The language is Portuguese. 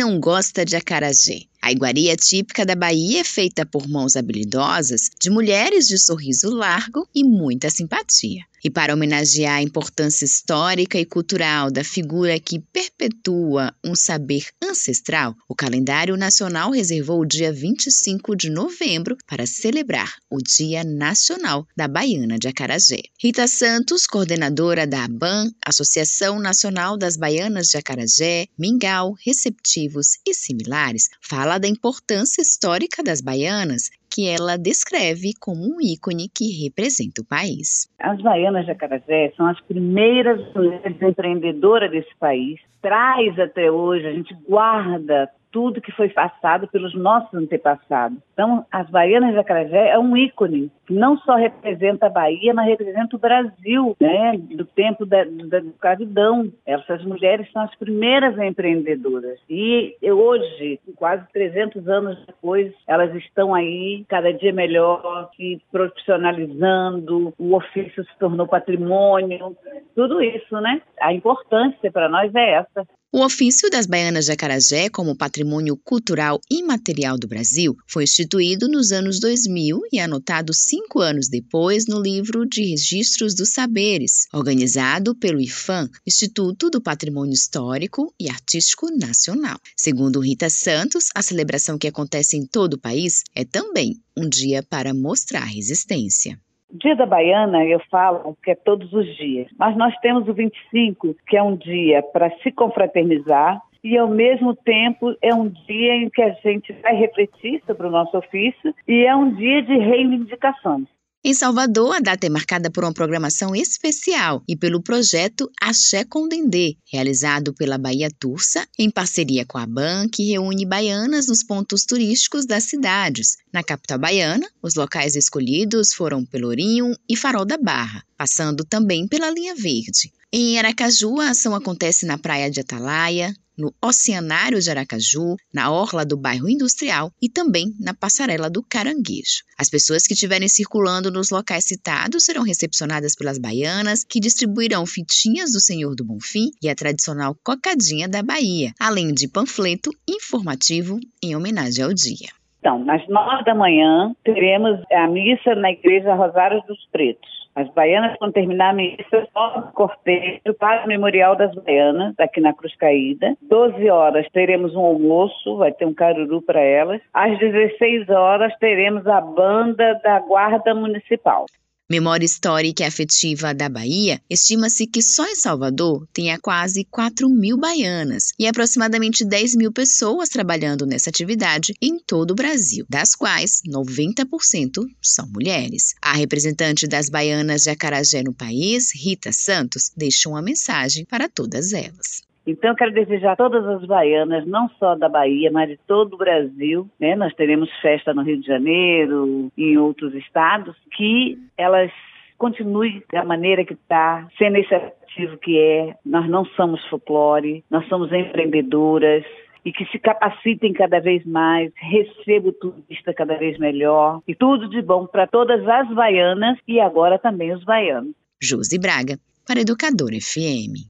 não gosta de acarajé? A iguaria típica da Bahia é feita por mãos habilidosas de mulheres de sorriso largo e muita simpatia. E para homenagear a importância histórica e cultural da figura que perpetua um saber ancestral, o calendário nacional reservou o dia 25 de novembro para celebrar o Dia Nacional da Baiana de Acarajé. Rita Santos, coordenadora da ABAN, Associação Nacional das Baianas de Acarajé, Mingau, Receptivos e Similares, fala da importância histórica das baianas que ela descreve como um ícone que representa o país. As baianas de Acarajé são as primeiras mulheres empreendedoras desse país. Traz até hoje, a gente guarda tudo que foi passado pelos nossos antepassados. Então, as Baianas de Acarajé é um ícone que não só representa a Bahia, mas representa o Brasil, né? Do tempo da, da escravidão. Essas mulheres são as primeiras empreendedoras. E hoje, quase 300 anos depois, elas estão aí cada dia melhor, se profissionalizando, o ofício se tornou patrimônio, tudo isso, né? A importância para nós é essa. O ofício das baianas de Acarajé como patrimônio cultural imaterial do Brasil foi instituído nos anos 2000 e anotado cinco anos depois no livro de Registros dos Saberes, organizado pelo IFAM, Instituto do Patrimônio Histórico e Artístico Nacional. Segundo Rita Santos, a celebração que acontece em todo o país é também um dia para mostrar resistência. Dia da Baiana, eu falo que é todos os dias, mas nós temos o 25, que é um dia para se confraternizar, e ao mesmo tempo é um dia em que a gente vai refletir sobre o nosso ofício e é um dia de reivindicações. Em Salvador, a data é marcada por uma programação especial e pelo projeto Axé com Dendê, realizado pela Bahia Tursa, em parceria com a BAN, que reúne baianas nos pontos turísticos das cidades. Na capital baiana, os locais escolhidos foram Pelourinho e Farol da Barra, passando também pela Linha Verde. Em Aracaju, a ação acontece na Praia de Atalaia, no Oceanário de Aracaju, na orla do bairro Industrial e também na passarela do Caranguejo. As pessoas que estiverem circulando nos locais citados serão recepcionadas pelas baianas, que distribuirão fitinhas do Senhor do Bonfim e a tradicional cocadinha da Bahia, além de panfleto informativo em homenagem ao dia. Então, às nove da manhã, teremos a missa na Igreja Rosário dos Pretos. As baianas, quando terminar a missa, sobem cortejo para o Memorial das Baianas, aqui na Cruz Caída. 12 horas teremos um almoço, vai ter um caruru para elas. Às 16 horas teremos a banda da Guarda Municipal. Memória histórica e afetiva da Bahia, estima-se que só em Salvador tenha quase 4 mil baianas e aproximadamente 10 mil pessoas trabalhando nessa atividade em todo o Brasil, das quais 90% são mulheres. A representante das baianas de Acarajé no país, Rita Santos, deixou uma mensagem para todas elas. Então, eu quero desejar a todas as baianas, não só da Bahia, mas de todo o Brasil, né? Nós teremos festa no Rio de Janeiro em outros estados, que elas continuem da maneira que está, sendo esse ativo que é. Nós não somos folclore, nós somos empreendedoras, e que se capacitem cada vez mais, receba o turista cada vez melhor e tudo de bom para todas as baianas e agora também os baianos. Josi Braga, para Educador FM.